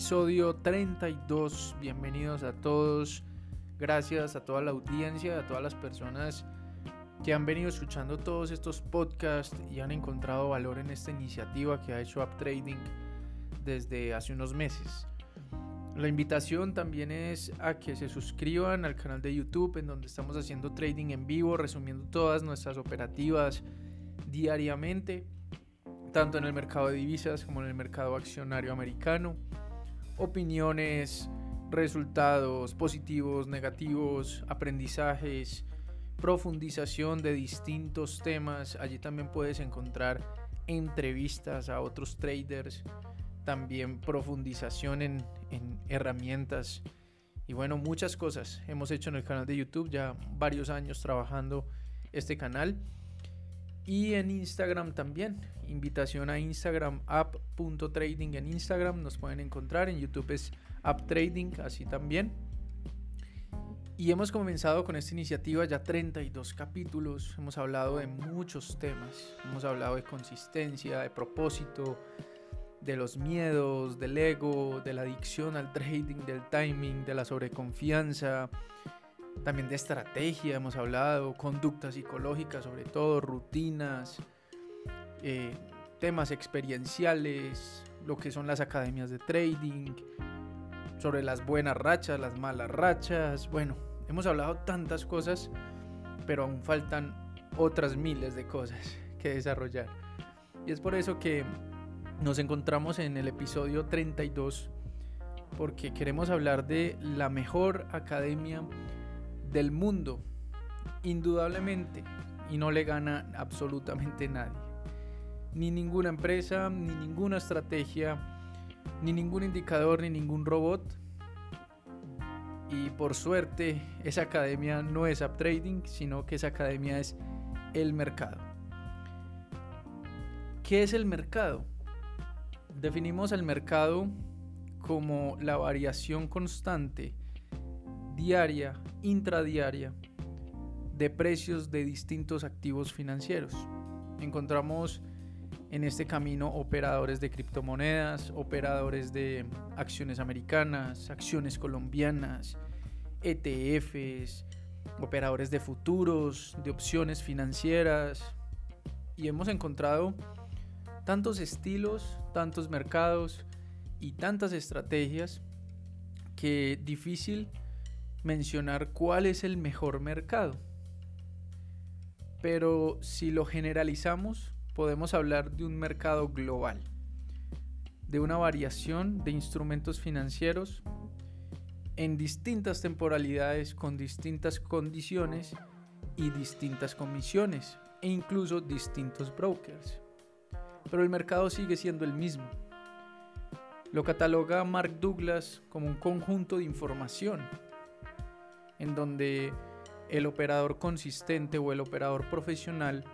episodio 32. Bienvenidos a todos. Gracias a toda la audiencia, a todas las personas que han venido escuchando todos estos podcasts y han encontrado valor en esta iniciativa que ha hecho UpTrading desde hace unos meses. La invitación también es a que se suscriban al canal de YouTube en donde estamos haciendo trading en vivo, resumiendo todas nuestras operativas diariamente, tanto en el mercado de divisas como en el mercado accionario americano. Opiniones, resultados positivos, negativos, aprendizajes, profundización de distintos temas. Allí también puedes encontrar entrevistas a otros traders, también profundización en, herramientas y bueno, muchas cosas hemos hecho en el canal de YouTube, ya varios años trabajando este canal. Y en Instagram también, invitación a Instagram, app.trading en Instagram, nos pueden encontrar, en YouTube es trading así también. Y hemos comenzado con esta iniciativa ya 32 capítulos, hemos hablado de muchos temas, hemos hablado de consistencia, de propósito, de los miedos, del ego, de la adicción al trading, del timing, de la sobreconfianza, también de estrategia hemos hablado, conductas psicológicas sobre todo, rutinas, eh, temas experienciales, lo que son las academias de trading, sobre las buenas rachas, las malas rachas, bueno, hemos hablado tantas cosas, pero aún faltan otras miles de cosas que desarrollar. Y es por eso que nos encontramos en el episodio 32 porque queremos hablar de la mejor academia del mundo, indudablemente, y no le gana absolutamente nadie. Ni ninguna empresa, ni ninguna estrategia, ni ningún indicador, ni ningún robot. Y por suerte, esa academia no es trading sino que esa academia es el mercado. ¿Qué es el mercado? Definimos el mercado como la variación constante, diaria, intradiaria, de precios de distintos activos financieros. Encontramos en este camino operadores de criptomonedas, operadores de acciones americanas, acciones colombianas, ETFs, operadores de futuros, de opciones financieras y hemos encontrado tantos estilos, tantos mercados y tantas estrategias que difícil mencionar cuál es el mejor mercado. Pero si lo generalizamos, podemos hablar de un mercado global, de una variación de instrumentos financieros en distintas temporalidades, con distintas condiciones y distintas comisiones, e incluso distintos brokers pero el mercado sigue siendo el mismo. Lo cataloga Mark Douglas como un conjunto de información, en donde el operador consistente o el operador profesional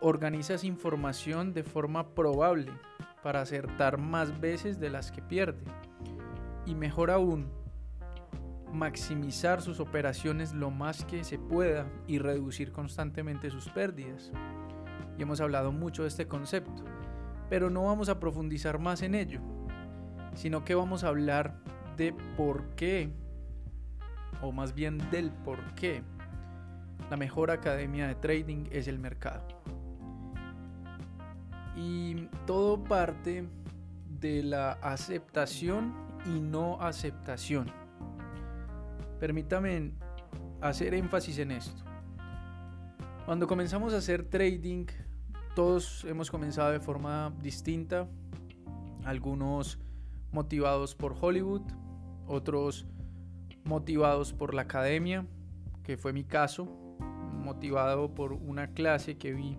organiza esa información de forma probable para acertar más veces de las que pierde. Y mejor aún, maximizar sus operaciones lo más que se pueda y reducir constantemente sus pérdidas y hemos hablado mucho de este concepto, pero no vamos a profundizar más en ello, sino que vamos a hablar de por qué, o más bien del por qué, la mejor academia de trading es el mercado. Y todo parte de la aceptación y no aceptación. Permítame hacer énfasis en esto. Cuando comenzamos a hacer trading, todos hemos comenzado de forma distinta, algunos motivados por Hollywood, otros motivados por la academia, que fue mi caso, motivado por una clase que vi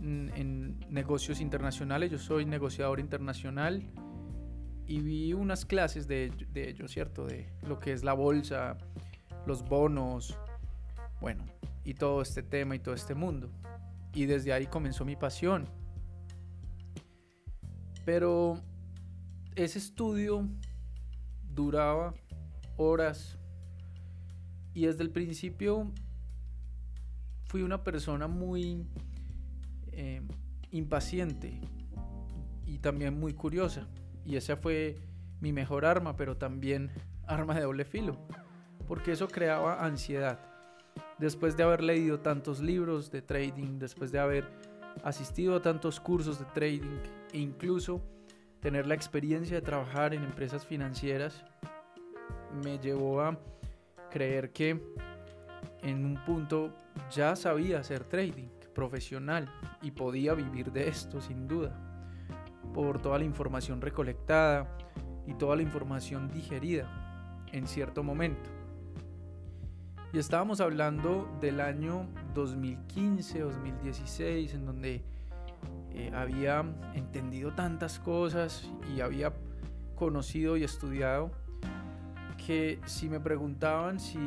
en, negocios internacionales, yo soy negociador internacional y vi unas clases de, de ello, ¿cierto? De lo que es la bolsa, los bonos, bueno, y todo este tema y todo este mundo y desde ahí comenzó mi pasión. Pero ese estudio duraba horas y desde el principio fui una persona muy eh, impaciente y también muy curiosa. Y esa fue mi mejor arma, pero también arma de doble filo, porque eso creaba ansiedad. Después de haber leído tantos libros de trading, después de haber asistido a tantos cursos de trading e incluso tener la experiencia de trabajar en empresas financieras, me llevó a creer que en un punto ya sabía hacer trading profesional y podía vivir de esto sin duda, por toda la información recolectada y toda la información digerida en cierto momento. Y estábamos hablando del año 2015-2016, en donde eh, había entendido tantas cosas y había conocido y estudiado que si me preguntaban si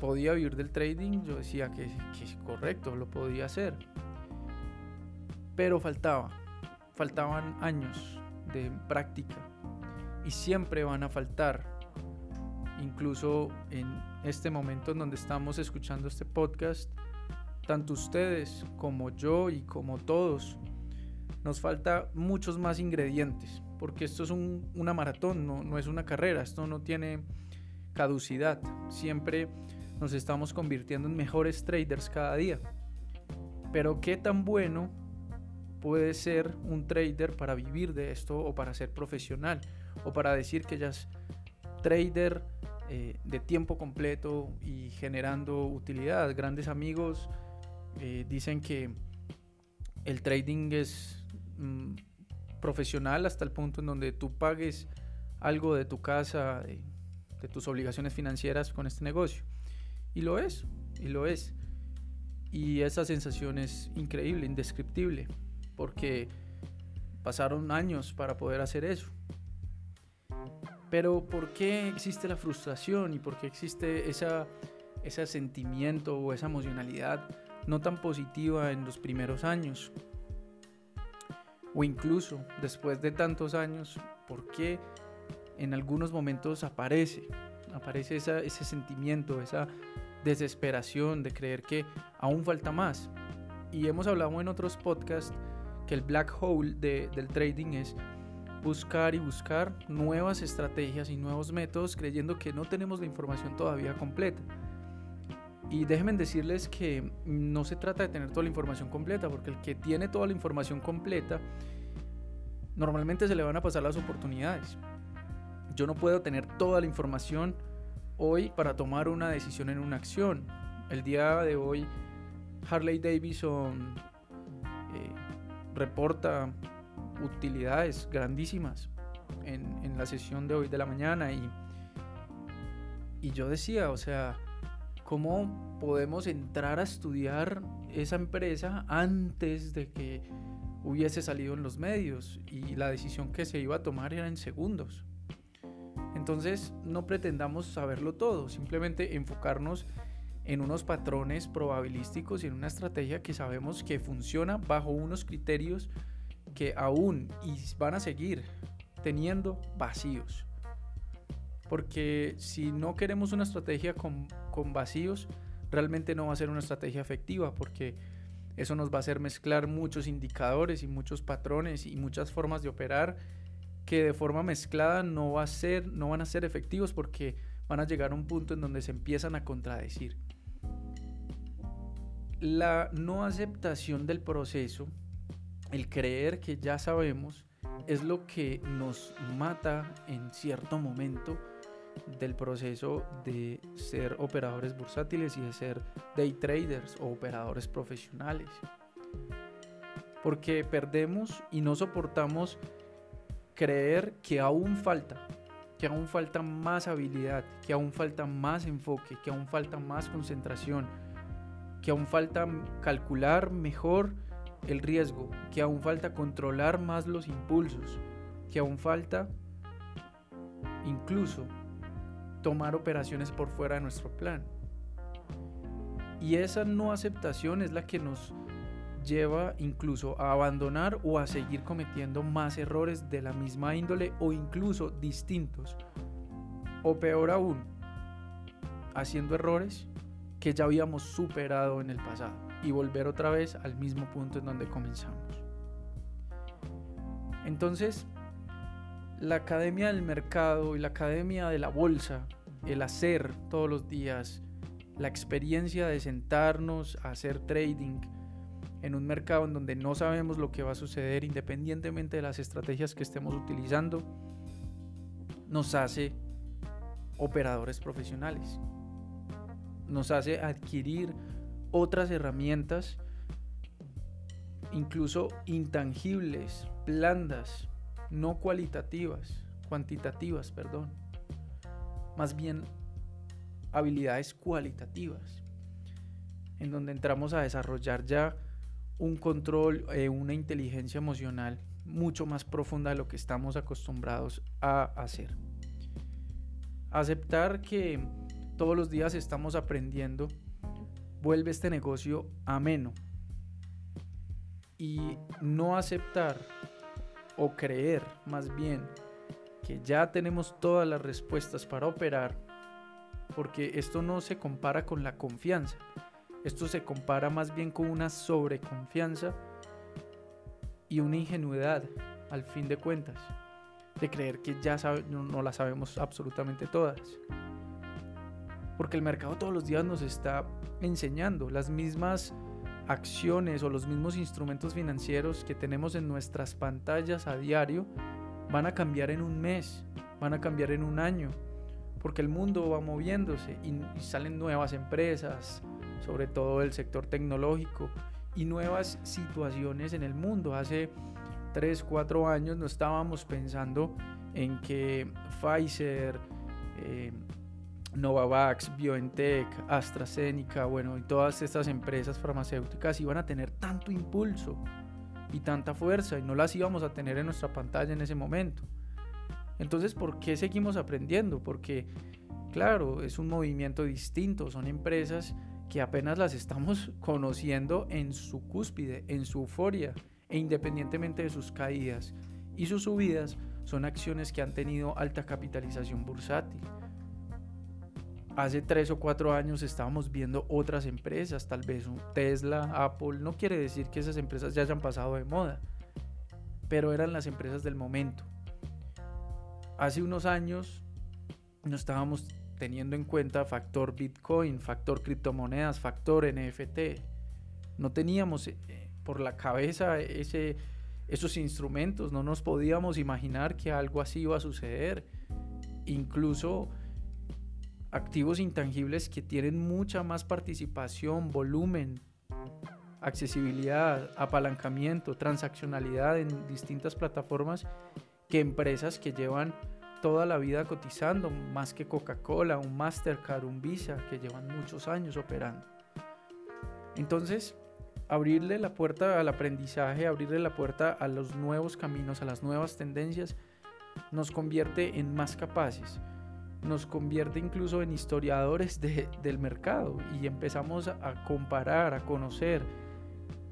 podía vivir del trading, yo decía que, es correcto, lo podía hacer. Pero faltaba, faltaban años de práctica y siempre van a faltar incluso en este momento en donde estamos escuchando este podcast, tanto ustedes como yo y como todos, nos falta muchos más ingredientes, porque esto es una maratón, no, no es una carrera, esto no tiene caducidad, siempre nos estamos convirtiendo en mejores traders cada día. Pero qué tan bueno puede ser un trader para vivir de esto o para ser profesional o para decir que ya es trader eh, de tiempo completo y generando utilidad. Grandes amigos eh, dicen que el trading es mm, profesional hasta el punto en donde tú pagues algo de tu casa, de, de tus obligaciones financieras con este negocio. Y lo es, y lo es. Y esa sensación es increíble, indescriptible, porque pasaron años para poder hacer eso. Pero ¿por qué existe la frustración y por qué existe esa, ese sentimiento o esa emocionalidad no tan positiva en los primeros años? O incluso después de tantos años, ¿por qué en algunos momentos aparece? Aparece ese sentimiento, esa desesperación de creer que aún falta más. Y hemos hablado en otros podcasts que el black hole del trading es buscar y buscar nuevas estrategias y nuevos métodos creyendo que no tenemos la información todavía completa. Y déjenme decirles que no se trata de tener toda la información completa, porque el que tiene toda la información completa, normalmente se le van a pasar las oportunidades. Yo no puedo tener toda la información hoy para tomar una decisión en una acción. El día de hoy, Harley Davidson eh, reporta utilidades grandísimas en, la sesión de hoy de la mañana y, y yo decía, o sea, ¿cómo podemos entrar a estudiar esa empresa antes de que hubiese salido en los medios y la decisión que se iba a tomar era en segundos? Entonces no pretendamos saberlo todo, simplemente enfocarnos en unos patrones probabilísticos y en una estrategia que sabemos que funciona bajo unos criterios que aún y van a seguir teniendo vacíos. Porque si no queremos una estrategia con, con vacíos, realmente no va a ser una estrategia efectiva porque eso nos va a hacer mezclar muchos indicadores y muchos patrones y muchas formas de operar que de forma mezclada no, va a ser, no van a ser efectivos porque van a llegar a un punto en donde se empiezan a contradecir. La no aceptación del proceso el creer que ya sabemos es lo que nos mata en cierto momento del proceso de ser operadores bursátiles y de ser day traders o operadores profesionales. Porque perdemos y no soportamos creer que aún falta, que aún falta más habilidad, que aún falta más enfoque, que aún falta más concentración, que aún falta calcular mejor el riesgo, que aún falta controlar más los impulsos, que aún falta incluso tomar operaciones por fuera de nuestro plan. Y esa no aceptación es la que nos lleva incluso a abandonar o a seguir cometiendo más errores de la misma índole o incluso distintos. O peor aún, haciendo errores que ya habíamos superado en el pasado y volver otra vez al mismo punto en donde comenzamos. Entonces, la academia del mercado y la academia de la bolsa, el hacer todos los días, la experiencia de sentarnos a hacer trading en un mercado en donde no sabemos lo que va a suceder independientemente de las estrategias que estemos utilizando, nos hace operadores profesionales. Nos hace adquirir otras herramientas, incluso intangibles, blandas, no cualitativas, cuantitativas, perdón. Más bien habilidades cualitativas, en donde entramos a desarrollar ya un control, eh, una inteligencia emocional mucho más profunda de lo que estamos acostumbrados a hacer. Aceptar que todos los días estamos aprendiendo vuelve este negocio ameno. Y no aceptar o creer más bien que ya tenemos todas las respuestas para operar, porque esto no se compara con la confianza, esto se compara más bien con una sobreconfianza y una ingenuidad al fin de cuentas, de creer que ya no, no la sabemos absolutamente todas. Porque el mercado todos los días nos está enseñando las mismas acciones o los mismos instrumentos financieros que tenemos en nuestras pantallas a diario van a cambiar en un mes, van a cambiar en un año, porque el mundo va moviéndose y, salen nuevas empresas, sobre todo el sector tecnológico, y nuevas situaciones en el mundo. Hace 3, 4 años no estábamos pensando en que Pfizer, eh, Novavax, BioNTech, AstraZeneca, bueno, y todas estas empresas farmacéuticas iban a tener tanto impulso y tanta fuerza y no las íbamos a tener en nuestra pantalla en ese momento. Entonces, ¿por qué seguimos aprendiendo? Porque, claro, es un movimiento distinto, son empresas que apenas las estamos conociendo en su cúspide, en su euforia, e independientemente de sus caídas y sus subidas, son acciones que han tenido alta capitalización bursátil hace tres o cuatro años estábamos viendo otras empresas, tal vez Tesla, Apple, no quiere decir que esas empresas ya hayan pasado de moda, pero eran las empresas del momento. Hace unos años no estábamos teniendo en cuenta factor Bitcoin, factor criptomonedas, factor NFT. No teníamos eh, por la cabeza esos instrumentos, no nos podíamos imaginar que algo así iba a suceder. Incluso activos intangibles que tienen mucha más participación, volumen, accesibilidad, apalancamiento, transaccionalidad en distintas plataformas que empresas que llevan toda la vida cotizando, más que Coca-Cola, un Mastercard, un Visa, que llevan muchos años operando. Entonces, abrirle la puerta al aprendizaje, abrirle la puerta a los nuevos caminos, a las nuevas tendencias, nos convierte en más capaces nos convierte incluso en historiadores del mercado y empezamos a comparar, a conocer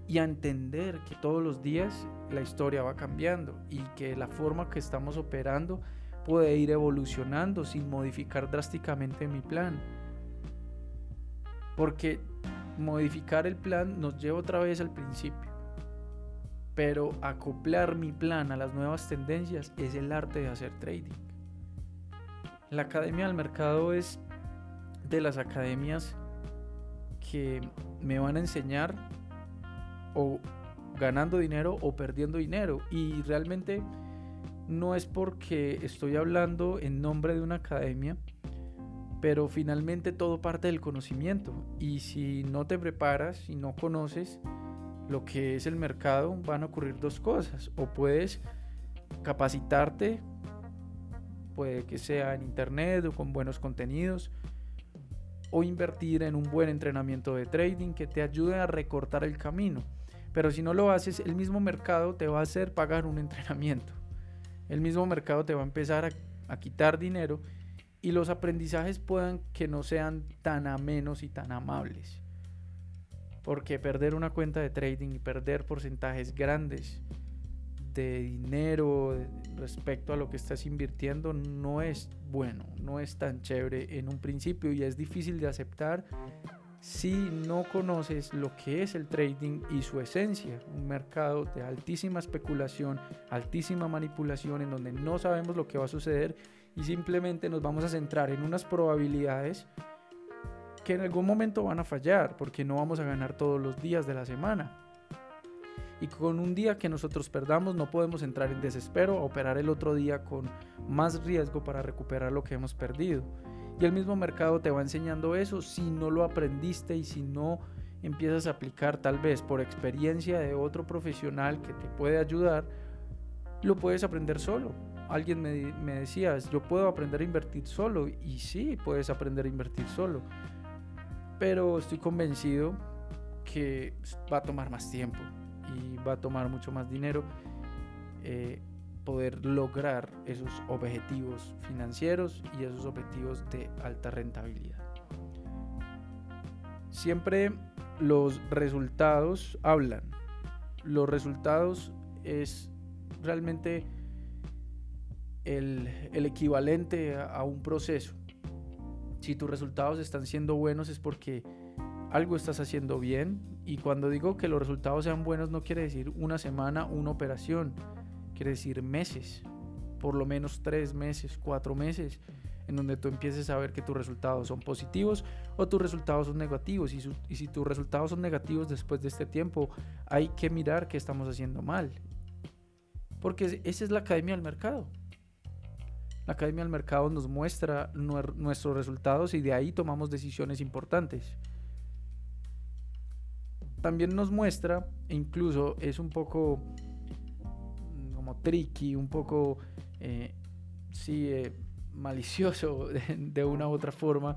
y a entender que todos los días la historia va cambiando y que la forma que estamos operando puede ir evolucionando sin modificar drásticamente mi plan. Porque modificar el plan nos lleva otra vez al principio. Pero acoplar mi plan a las nuevas tendencias es el arte de hacer trading. La Academia del Mercado es de las academias que me van a enseñar o ganando dinero o perdiendo dinero. Y realmente no es porque estoy hablando en nombre de una academia, pero finalmente todo parte del conocimiento. Y si no te preparas y no conoces lo que es el mercado, van a ocurrir dos cosas. O puedes capacitarte puede que sea en internet o con buenos contenidos, o invertir en un buen entrenamiento de trading que te ayude a recortar el camino. Pero si no lo haces, el mismo mercado te va a hacer pagar un entrenamiento. El mismo mercado te va a empezar a, a quitar dinero y los aprendizajes puedan que no sean tan amenos y tan amables. Porque perder una cuenta de trading y perder porcentajes grandes de dinero respecto a lo que estás invirtiendo no es bueno, no es tan chévere en un principio y es difícil de aceptar si no conoces lo que es el trading y su esencia, un mercado de altísima especulación, altísima manipulación en donde no sabemos lo que va a suceder y simplemente nos vamos a centrar en unas probabilidades que en algún momento van a fallar porque no vamos a ganar todos los días de la semana. Y con un día que nosotros perdamos no podemos entrar en desespero operar el otro día con más riesgo para recuperar lo que hemos perdido. Y el mismo mercado te va enseñando eso si no lo aprendiste y si no empiezas a aplicar tal vez por experiencia de otro profesional que te puede ayudar, lo puedes aprender solo. Alguien me, me decía, yo puedo aprender a invertir solo y sí, puedes aprender a invertir solo. Pero estoy convencido que va a tomar más tiempo va a tomar mucho más dinero. Eh, poder lograr esos objetivos financieros y esos objetivos de alta rentabilidad. Siempre los resultados hablan. Los resultados es realmente el, equivalente a un proceso. Si tus resultados están siendo buenos es porque algo estás haciendo bien y cuando digo que los resultados sean buenos no quiere decir una semana, una operación quiere decir meses, por lo menos tres meses, cuatro meses, en donde tú empieces a ver que tus resultados son positivos o tus resultados son negativos. Y, si tus resultados son negativos después de este tiempo, hay que mirar qué estamos haciendo mal. Porque esa es la academia del mercado. La academia del mercado nos muestra nuestros resultados y de ahí tomamos decisiones importantes. También nos muestra, e incluso es un poco tricky, un poco, eh, sí, eh, malicioso de, una u otra forma,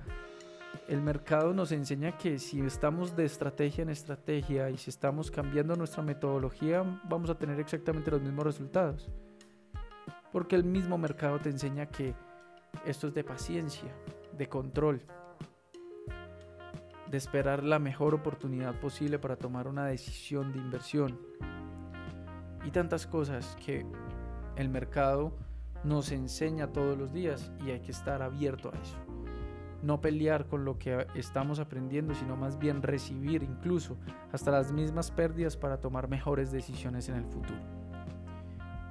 el mercado nos enseña que si estamos de estrategia en estrategia y si estamos cambiando nuestra metodología, vamos a tener exactamente los mismos resultados. Porque el mismo mercado te enseña que esto es de paciencia, de control, de esperar la mejor oportunidad posible para tomar una decisión de inversión y tantas cosas que el mercado nos enseña todos los días y hay que estar abierto a eso. No pelear con lo que estamos aprendiendo, sino más bien recibir incluso hasta las mismas pérdidas para tomar mejores decisiones en el futuro.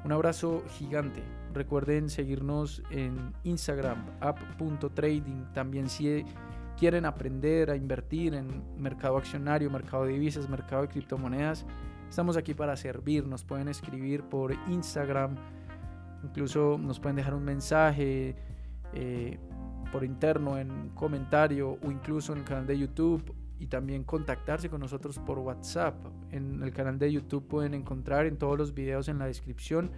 Un abrazo gigante. Recuerden seguirnos en Instagram, app.trading. También si quieren aprender a invertir en mercado accionario, mercado de divisas, mercado de criptomonedas, Estamos aquí para servir, nos pueden escribir por Instagram, incluso nos pueden dejar un mensaje eh, por interno en comentario o incluso en el canal de YouTube y también contactarse con nosotros por WhatsApp. En el canal de YouTube pueden encontrar en todos los videos en la descripción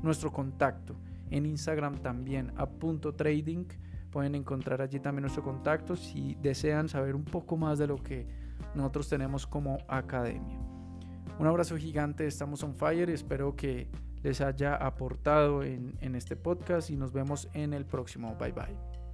nuestro contacto. En Instagram también a punto trading pueden encontrar allí también nuestro contacto si desean saber un poco más de lo que nosotros tenemos como academia. Un abrazo gigante, estamos on fire espero que les haya aportado en, en este podcast y nos vemos en el próximo. Bye bye.